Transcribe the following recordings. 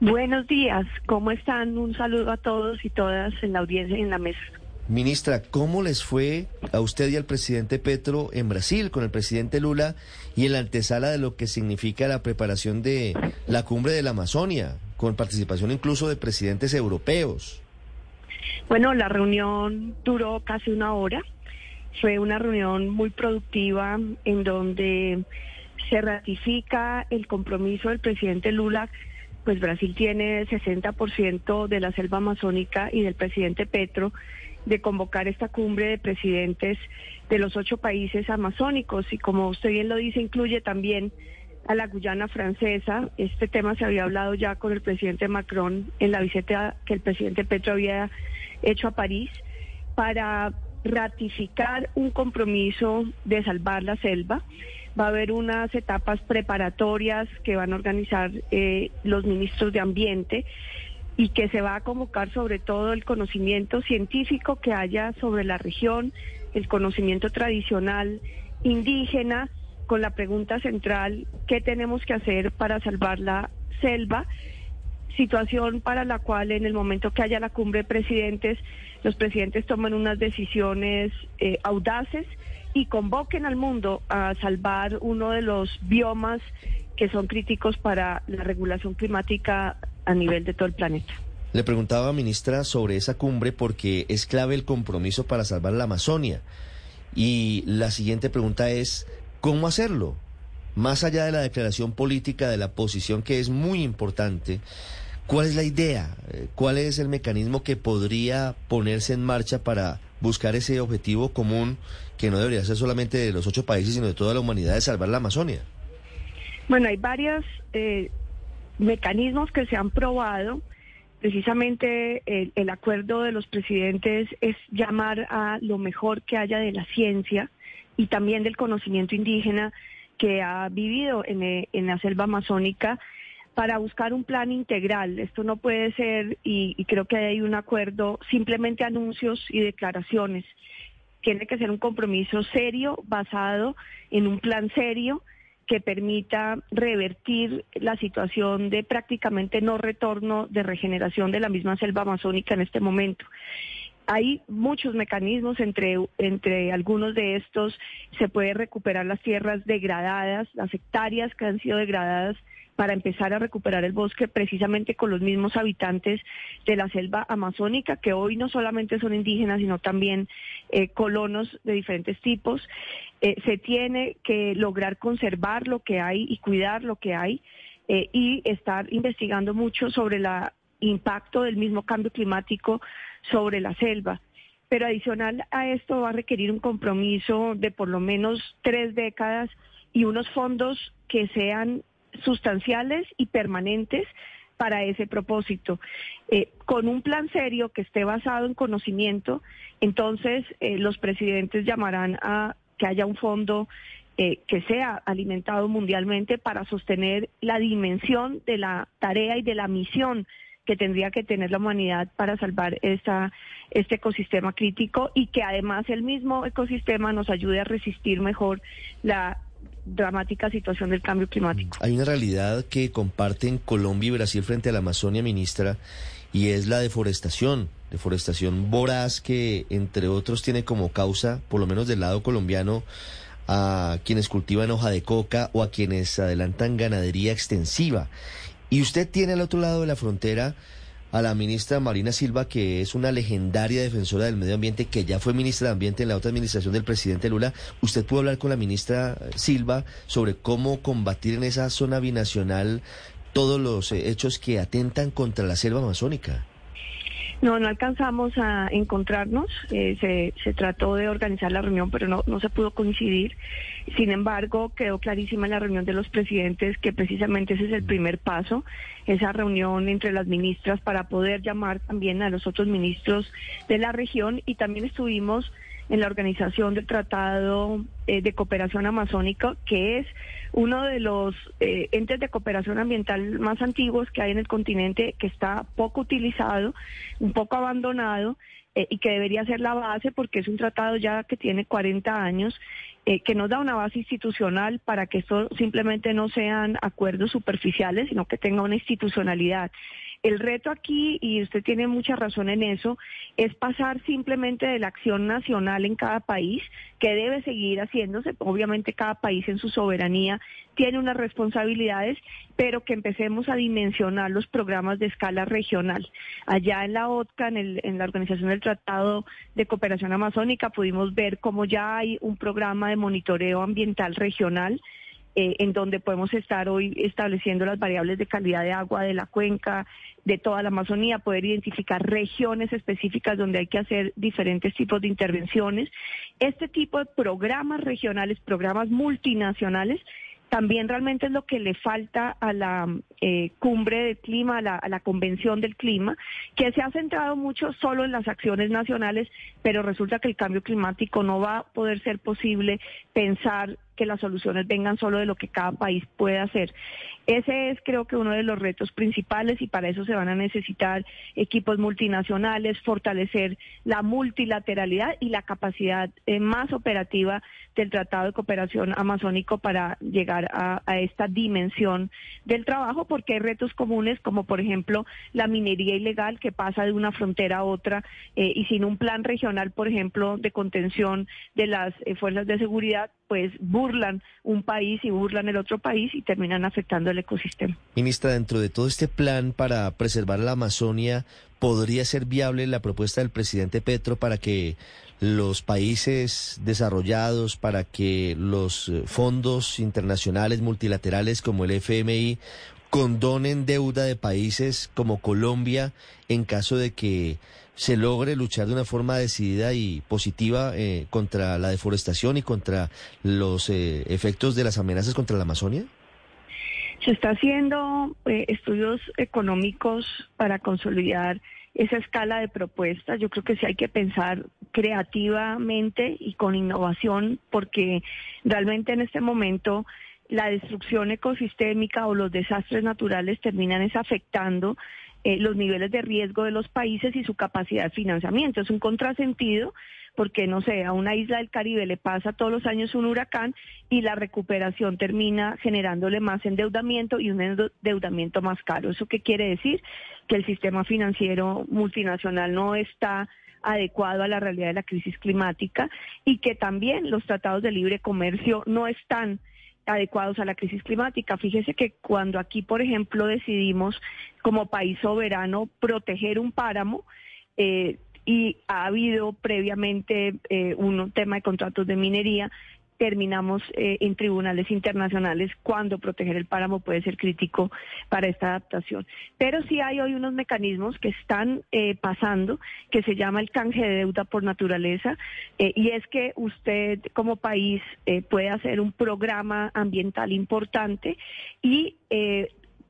Buenos días, ¿cómo están? Un saludo a todos y todas en la audiencia y en la mesa. Ministra, ¿cómo les fue a usted y al presidente Petro en Brasil con el presidente Lula y en la antesala de lo que significa la preparación de la cumbre de la Amazonia, con participación incluso de presidentes europeos? Bueno, la reunión duró casi una hora. Fue una reunión muy productiva en donde se ratifica el compromiso del presidente Lula pues Brasil tiene 60% de la selva amazónica y del presidente Petro de convocar esta cumbre de presidentes de los ocho países amazónicos y como usted bien lo dice, incluye también a la Guyana francesa. Este tema se había hablado ya con el presidente Macron en la visita que el presidente Petro había hecho a París para ratificar un compromiso de salvar la selva. Va a haber unas etapas preparatorias que van a organizar eh, los ministros de Ambiente y que se va a convocar sobre todo el conocimiento científico que haya sobre la región, el conocimiento tradicional indígena, con la pregunta central, ¿qué tenemos que hacer para salvar la selva? Situación para la cual en el momento que haya la cumbre de presidentes, los presidentes toman unas decisiones eh, audaces y convoquen al mundo a salvar uno de los biomas que son críticos para la regulación climática a nivel de todo el planeta. Le preguntaba, ministra, sobre esa cumbre porque es clave el compromiso para salvar la Amazonia. Y la siguiente pregunta es, ¿cómo hacerlo? Más allá de la declaración política, de la posición que es muy importante, ¿cuál es la idea? Eh, ¿Cuál es el mecanismo que podría ponerse en marcha para buscar ese objetivo común que no debería ser solamente de los ocho países, sino de toda la humanidad de salvar la Amazonia? Bueno, hay varios eh, mecanismos que se han probado. Precisamente el, el, acuerdo de los presidentes es llamar a lo mejor que haya de la ciencia y también del conocimiento indígena que ha vivido en, eh, en la selva amazónica para buscar un plan integral. Esto no puede ser, y, y creo que hay un acuerdo, simplemente anuncios y declaraciones. Tiene que ser un compromiso serio, basado en un plan serio que permita revertir la situación de prácticamente no retorno de regeneración de la misma selva amazónica en este momento. Hay muchos mecanismos, entre, entre algunos de estos se puede recuperar las tierras degradadas, las hectáreas que han sido degradadas para empezar a recuperar el bosque precisamente con los mismos habitantes de la selva amazónica, que hoy no solamente son indígenas, sino también eh, colonos de diferentes tipos. Eh, se tiene que lograr conservar lo que hay y cuidar lo que hay eh, y estar investigando mucho sobre el impacto del mismo cambio climático sobre la selva. Pero adicional a esto va a requerir un compromiso de por lo menos tres décadas y unos fondos que sean sustanciales y permanentes para ese propósito. Eh, con un plan serio que esté basado en conocimiento, entonces eh, los presidentes llamarán a que haya un fondo eh, que sea alimentado mundialmente para sostener la dimensión de la tarea y de la misión que tendría que tener la humanidad para salvar esta, este ecosistema crítico y que además el mismo ecosistema nos ayude a resistir mejor la dramática situación del cambio climático. Hay una realidad que comparten Colombia y Brasil frente a la Amazonia, ministra, y es la deforestación, deforestación voraz que, entre otros, tiene como causa, por lo menos del lado colombiano, a quienes cultivan hoja de coca o a quienes adelantan ganadería extensiva. Y usted tiene al otro lado de la frontera a la ministra Marina Silva, que es una legendaria defensora del medio ambiente, que ya fue ministra de Ambiente en la otra administración del presidente Lula. ¿Usted pudo hablar con la ministra Silva sobre cómo combatir en esa zona binacional todos los eh, hechos que atentan contra la selva amazónica? No, no alcanzamos a encontrarnos. Eh, se, se, trató de organizar la reunión, pero no, no se pudo coincidir. Sin embargo, quedó clarísima en la reunión de los presidentes que precisamente ese es el primer paso, esa reunión entre las ministras para poder llamar también a los otros ministros de la región y también estuvimos en la organización del Tratado eh, de Cooperación Amazónica, que es uno de los eh, entes de cooperación ambiental más antiguos que hay en el continente, que está poco utilizado, un poco abandonado eh, y que debería ser la base porque es un tratado ya que tiene 40 años, que nos da una base institucional para que esto simplemente no sean acuerdos superficiales, sino que tenga una institucionalidad. El reto aquí, y usted tiene mucha razón en eso, es pasar simplemente de la acción nacional en cada país, que debe seguir haciéndose. Obviamente cada país en su soberanía tiene unas responsabilidades, pero que empecemos a dimensionar los programas de escala regional. Allá en la OTCA, en, la Organización del Tratado de Cooperación Amazónica, pudimos ver cómo ya hay un programa de monitoreo ambiental regional eh, en donde podemos estar hoy estableciendo las variables de calidad de agua de la cuenca, de toda la Amazonía, poder identificar regiones específicas donde hay que hacer diferentes tipos de intervenciones. Este tipo de programas regionales, programas multinacionales, también realmente es lo que le falta a la eh, cumbre del clima, a la, a la, convención del clima, que se ha centrado mucho solo en las acciones nacionales, pero resulta que el cambio climático no va a poder ser posible pensar que las soluciones vengan solo de lo que cada país puede hacer. Ese es creo que uno de los retos principales y para eso se van a necesitar equipos multinacionales, fortalecer la multilateralidad y la capacidad eh, más operativa del Tratado de Cooperación Amazónico para llegar a, esta dimensión del trabajo, porque hay retos comunes como por ejemplo la minería ilegal que pasa de una frontera a otra eh, y sin un plan regional, por ejemplo, de contención de las eh, fuerzas de seguridad, pues burlan un país y burlan el otro país y terminan afectando el ecosistema. Ministra, dentro de todo este plan para preservar la Amazonia, ¿podría ser viable la propuesta del presidente Petro para que los países desarrollados, para que los eh, fondos internacionales multilaterales como el FMI condonen deuda de países como Colombia en caso de que se logre luchar de una forma decidida y positiva eh, contra la deforestación y contra los eh, efectos de las amenazas contra la Amazonia? Se está haciendo eh, estudios económicos para consolidar esa escala de propuestas. Yo creo que sí hay que pensar creativamente y con innovación porque realmente en este momento la destrucción ecosistémica o los desastres naturales terminan es afectando eh, los niveles de riesgo de los países y su capacidad de financiamiento. Es un contrasentido porque, no sé, a una isla del Caribe le pasa todos los años un huracán y la recuperación termina generándole más endeudamiento y un endeudamiento más caro. ¿Eso qué quiere decir? Que el sistema financiero multinacional no está adecuado a la realidad de la crisis climática y que también los tratados de libre comercio no están adecuados a la crisis climática. Fíjese que cuando aquí, por ejemplo, decidimos como país soberano proteger un páramo, eh, y ha habido previamente eh, un tema de contratos de minería, terminamos eh, en tribunales internacionales cuando proteger el páramo puede ser crítico para esta adaptación. Pero sí hay hoy unos mecanismos que están eh, pasando, que se llama el canje de deuda por naturaleza, eh, y es que usted como país puede hacer un programa ambiental importante y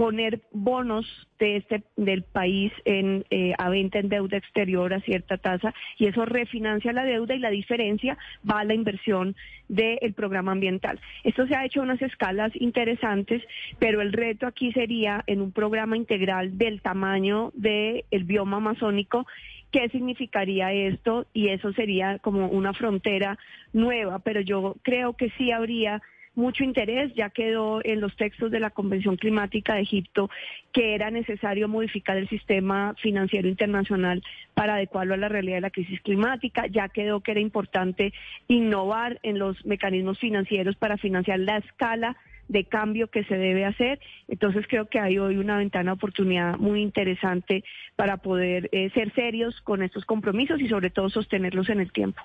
poner bonos de este del país en eh, a venta en deuda exterior a cierta tasa y eso refinancia la deuda y la diferencia va a la inversión del programa ambiental. Esto se ha hecho a unas escalas interesantes, pero el reto aquí sería en un programa integral del tamaño del bioma amazónico qué significaría esto y eso sería como una frontera nueva, pero yo creo que sí habría mucho interés, ya quedó en los textos de la Convención Climática de Egipto que era necesario modificar el sistema financiero internacional para adecuarlo a la realidad de la crisis climática, ya quedó que era importante innovar en los mecanismos financieros para financiar la escala de cambio que se debe hacer. Entonces creo que hay hoy una ventana de oportunidad muy interesante para poder eh, ser serios con estos compromisos y sobre todo sostenerlos en el tiempo.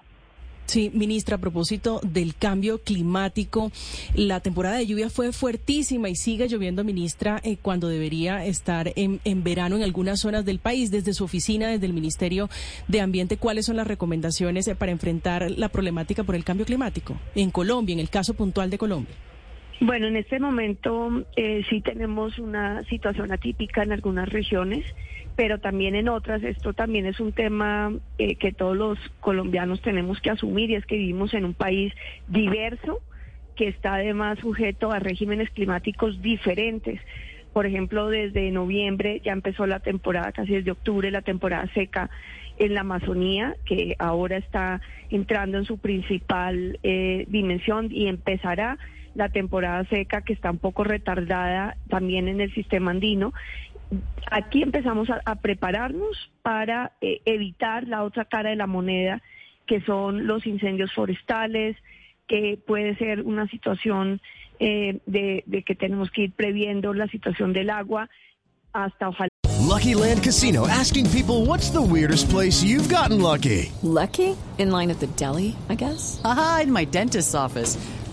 Sí, ministra, a propósito del cambio climático, la temporada de lluvia fue fuertísima y sigue lloviendo, ministra, eh, cuando debería estar en, en, verano en algunas zonas del país. Desde su oficina, desde el Ministerio de Ambiente, ¿cuáles son las recomendaciones eh, para enfrentar la problemática por el cambio climático en Colombia, en el caso puntual de Colombia? Bueno, en este momento eh, sí tenemos una situación atípica en algunas regiones, pero también en otras. Esto también es un tema eh, que todos los colombianos tenemos que asumir y es que vivimos en un país diverso que está además sujeto a regímenes climáticos diferentes. Por ejemplo, desde noviembre ya empezó la temporada, casi desde octubre, la temporada seca en la Amazonía, que ahora está entrando en su principal eh, dimensión y empezará la temporada seca que está un poco retardada también en el sistema andino. Aquí empezamos a, prepararnos para eh, evitar la otra cara de la moneda, que son los incendios forestales, que puede ser una situación eh, de, de que tenemos que ir previendo la situación del agua hasta ojalá. Lucky Land Casino asking people what's the weirdest place you've gotten lucky. Lucky? In line at the deli, I guess. Aha, in my dentist's office.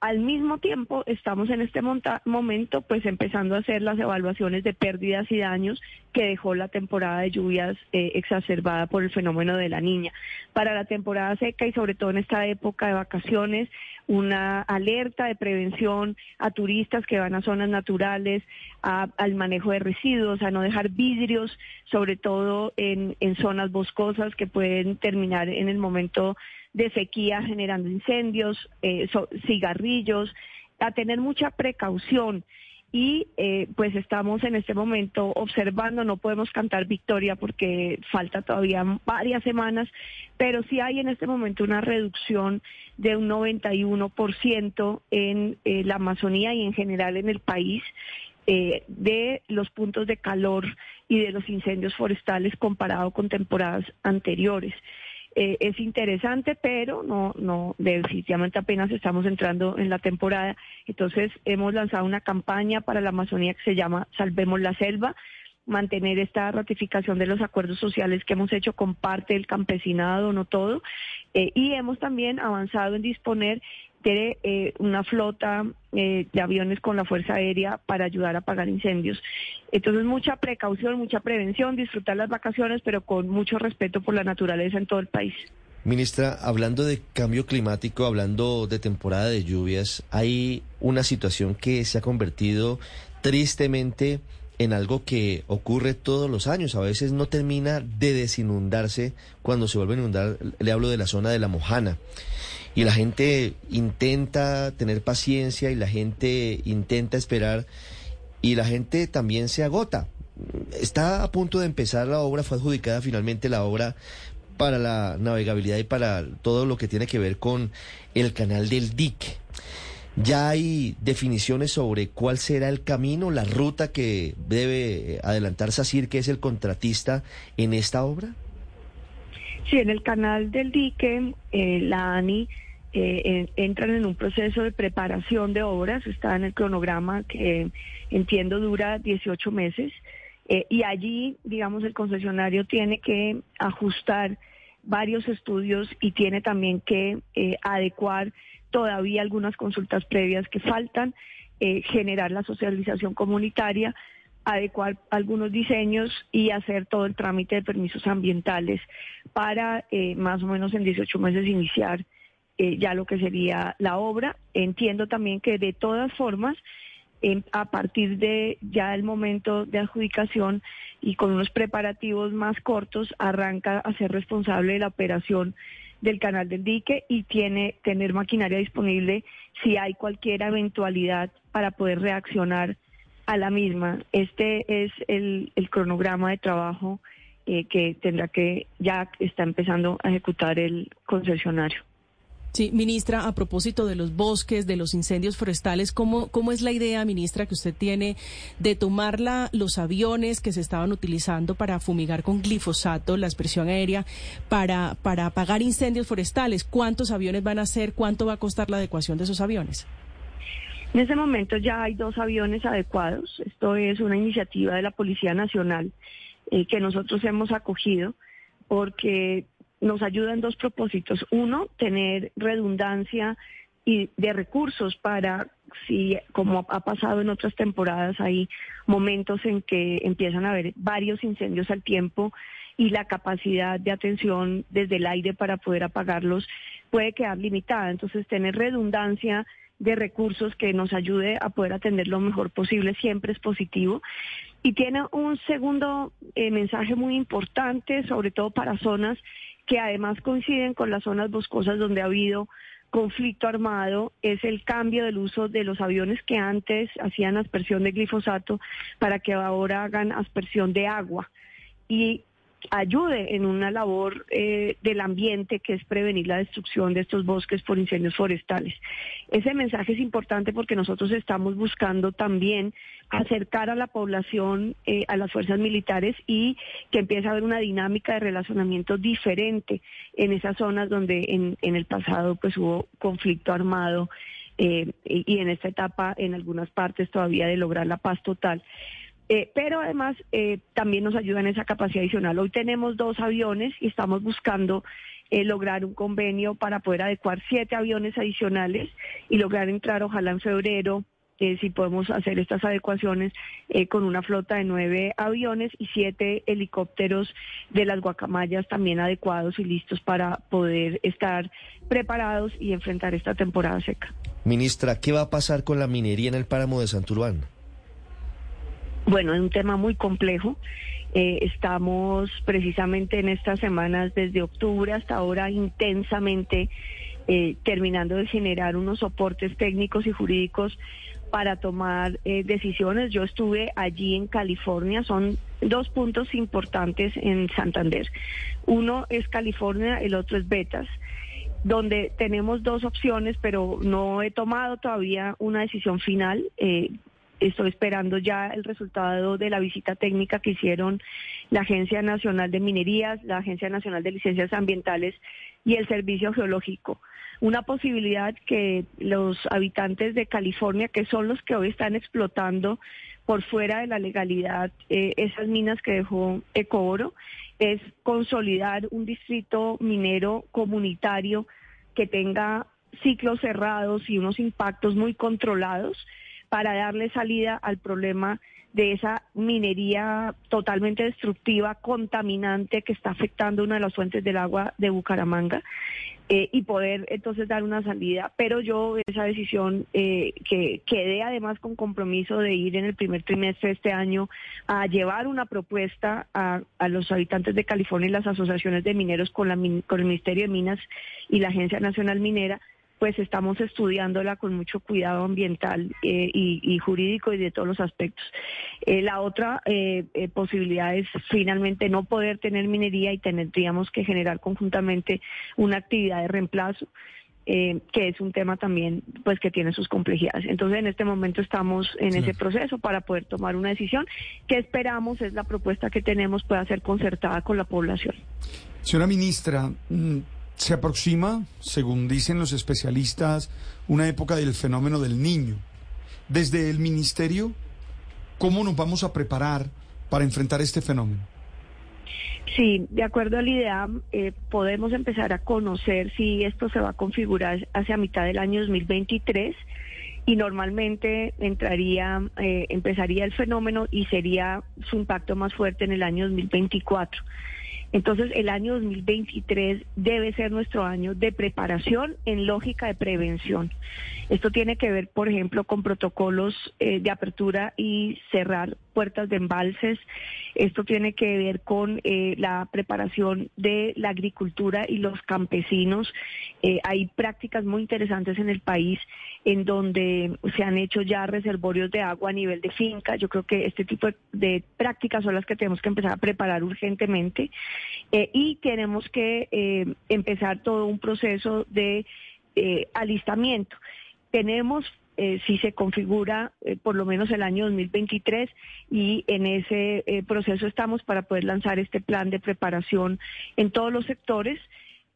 al mismo tiempo estamos en este momento pues empezando a hacer las evaluaciones de pérdidas y daños que dejó la temporada de lluvias eh, exacerbada por el fenómeno de la niña. Para la temporada seca y sobre todo en esta época de vacaciones, una alerta de prevención a turistas que van a zonas naturales, al manejo de residuos, a no dejar vidrios, sobre todo en, en zonas boscosas que pueden terminar en el momento de sequía generando incendios, eh, cigarrillos, a tener mucha precaución. Y eh, pues estamos en este momento observando, no podemos cantar victoria porque falta todavía varias semanas, pero sí hay en este momento una reducción de un 91% en eh, la Amazonía y en general en el país de los puntos de calor y de los incendios forestales comparado con temporadas anteriores. Eh, es interesante, pero no, no, definitivamente apenas estamos entrando en la temporada. Entonces hemos lanzado una campaña para la Amazonía que se llama Salvemos la Selva mantener esta ratificación de los acuerdos sociales que hemos hecho con parte del campesinado, no todo, eh, y hemos también avanzado en disponer de eh, una flota eh, de aviones con la Fuerza Aérea para ayudar a apagar incendios. Entonces, mucha precaución, mucha prevención, disfrutar las vacaciones, pero con mucho respeto por la naturaleza en todo el país. Ministra, hablando de cambio climático, hablando de temporada de lluvias, hay una situación que se ha convertido tristemente en algo que ocurre todos los años. A veces no termina de desinundarse cuando se vuelve a inundar. Le hablo de la zona de la Mojana. Y la gente intenta tener paciencia y la gente intenta esperar y la gente también se agota. Está a punto de empezar la obra, fue adjudicada finalmente la obra para la navegabilidad y para todo lo que tiene que ver con el canal del dique. ¿Ya hay definiciones sobre cuál será el camino, la ruta que debe adelantar SACIR, que es el contratista en esta obra? Sí, en el canal del dique, eh, la ANI eh, entran en un proceso de preparación de obras, está en el cronograma que entiendo dura 18 meses, eh, y allí, digamos, el concesionario tiene que ajustar varios estudios y tiene también que adecuar todavía algunas consultas previas que faltan, generar la socialización comunitaria, adecuar algunos diseños y hacer todo el trámite de permisos ambientales para eh, más o menos en 18 meses iniciar eh, ya lo que sería la obra. Entiendo también que de todas formas, a partir de ya el momento de adjudicación y con unos preparativos más cortos, arranca a ser responsable de la operación del canal del dique y tiene tener maquinaria disponible si hay cualquier eventualidad para poder reaccionar a la misma. Este es el, cronograma de trabajo eh, que tendrá que ya está empezando a ejecutar el concesionario. Sí, ministra, a propósito de los bosques, de los incendios forestales, ¿cómo, cómo es la idea, ministra, que usted tiene de tomar la, los aviones que se estaban utilizando para fumigar con glifosato, la expresión aérea, para, para apagar incendios forestales? ¿Cuántos aviones van a ser? ¿Cuánto va a costar la adecuación de esos aviones? En este momento ya hay dos aviones adecuados. Esto es una iniciativa de la Policía Nacional eh, que nosotros hemos acogido porque nos ayuda en dos propósitos. Uno, tener redundancia y de recursos para si como ha pasado en otras temporadas hay momentos en que empiezan a haber varios incendios al tiempo y la capacidad de atención desde el aire para poder apagarlos puede quedar limitada entonces tener redundancia de recursos que nos ayude a poder atender lo mejor posible siempre es positivo y tiene un segundo eh, mensaje muy importante sobre todo para zonas que además coinciden con las zonas boscosas donde ha habido conflicto armado es el cambio del uso de los aviones que antes hacían aspersión de glifosato para que ahora hagan aspersión de agua. Y ayude en una labor eh, del ambiente que es prevenir la destrucción de estos bosques por incendios forestales. Ese mensaje es importante porque nosotros estamos buscando también acercar a la población eh, a las fuerzas militares y que empiece a haber una dinámica de relacionamiento diferente en esas zonas donde en, el pasado pues hubo conflicto armado eh, y en esta etapa en algunas partes todavía de lograr la paz total. Eh, pero además eh, también nos ayuda en esa capacidad adicional. Hoy tenemos dos aviones y estamos buscando eh, lograr un convenio para poder adecuar siete aviones adicionales y lograr entrar ojalá en febrero. si podemos hacer estas adecuaciones con una flota de nueve aviones y siete helicópteros de las guacamayas también adecuados y listos para poder estar preparados y enfrentar esta temporada seca. Ministra, ¿qué va a pasar con la minería en el páramo de Santurbán? Bueno, es un tema muy complejo. Eh, estamos precisamente en estas semanas, desde octubre hasta ahora, intensamente eh, terminando de generar unos soportes técnicos y jurídicos para tomar eh, decisiones. Yo estuve allí en California, son dos puntos importantes en Santander. Uno es California, el otro es Betas donde tenemos dos opciones, pero no he tomado todavía una decisión final. Estoy esperando ya el resultado de la visita técnica que hicieron la Agencia Nacional de Minerías, la Agencia Nacional de Licencias Ambientales y el Servicio Geológico. Una posibilidad que los habitantes de California, que son los que hoy están explotando por fuera de la legalidad eh, esas minas que dejó Ecooro, es consolidar un distrito minero comunitario que tenga ciclos cerrados y unos impactos muy controlados para darle salida al problema de esa minería totalmente destructiva, contaminante que está afectando una de las fuentes del agua de Bucaramanga eh, y poder entonces dar una salida. Pero yo esa decisión eh, que quedé además con compromiso de ir en el primer trimestre de este año a llevar una propuesta a, los habitantes de California y las asociaciones de mineros con, la, con el Ministerio de Minas y la Agencia Nacional Minera pues estamos estudiándola con mucho cuidado ambiental eh, y, jurídico y de todos los aspectos. Eh, la otra eh, posibilidad es finalmente no poder tener minería y tendríamos que generar conjuntamente una actividad de reemplazo. que es un tema también pues que tiene sus complejidades. Entonces en este momento estamos en ese proceso para poder tomar una decisión que esperamos es la propuesta que tenemos pueda ser concertada con la población. Señora ministra, mm, se aproxima, según dicen los especialistas, una época del fenómeno del niño. Desde el ministerio, ¿cómo nos vamos a preparar para enfrentar este fenómeno? Sí, de acuerdo al IDEAM, eh, podemos empezar a conocer si esto se va a configurar hacia mitad del año 2023 y normalmente entraría, eh, empezaría el fenómeno y sería su impacto más fuerte en el año 2024. Entonces, el año 2023 debe ser nuestro año de preparación en lógica de prevención. Esto tiene que ver, por ejemplo, con protocolos eh, de apertura y cerrar puertas de embalses. Esto tiene que ver con eh, la preparación de la agricultura y los campesinos. Eh, hay prácticas muy interesantes en el país en donde se han hecho ya reservorios de agua a nivel de finca. Yo creo que este tipo de, prácticas son las que tenemos que empezar a preparar urgentemente y tenemos que empezar todo un proceso de eh, alistamiento. Tenemos eh, si se configura eh, por lo menos el año 2023 y en ese eh, proceso estamos para poder lanzar este plan de preparación en todos los sectores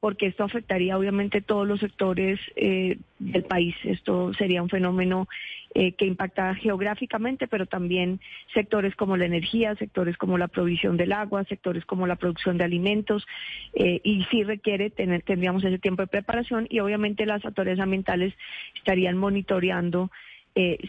porque esto afectaría obviamente todos los sectores eh, del país. Esto sería un fenómeno eh, que impacta geográficamente, pero también sectores como la energía, sectores como la provisión del agua, sectores como la producción de alimentos, eh, y sí requiere tener, tendríamos ese tiempo de preparación y obviamente las autoridades ambientales estarían monitoreando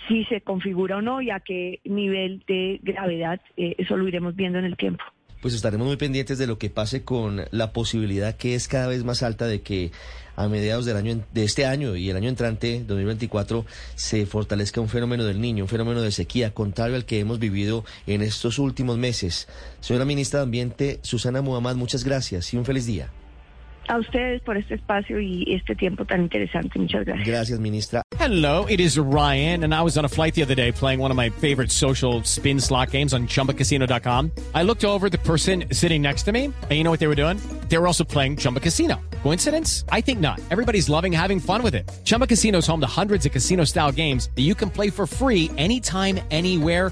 si se configura o no y a qué nivel de gravedad, eso lo iremos viendo en el tiempo pues estaremos muy pendientes de lo que pase con la posibilidad que es cada vez más alta de que a mediados del año de este año y el año entrante 2024 se fortalezca un fenómeno del niño, un fenómeno de sequía contrario al que hemos vivido en estos últimos meses. Señora ministra de Ambiente Susana Muhammad, muchas gracias y un feliz día. A ustedes por este espacio y este tiempo tan interesante. Muchas gracias. Gracias, ministra. Hello, it is Ryan, and I was on a flight the other day playing one of my favorite social spin slot games on chumbacasino.com. I looked over the person sitting next to me, and you know what they were doing? They were also playing Chumba Casino. Coincidence? I think not. Everybody's loving having fun with it. Chumba Casino is home to hundreds of casino style games that you can play for free anytime, anywhere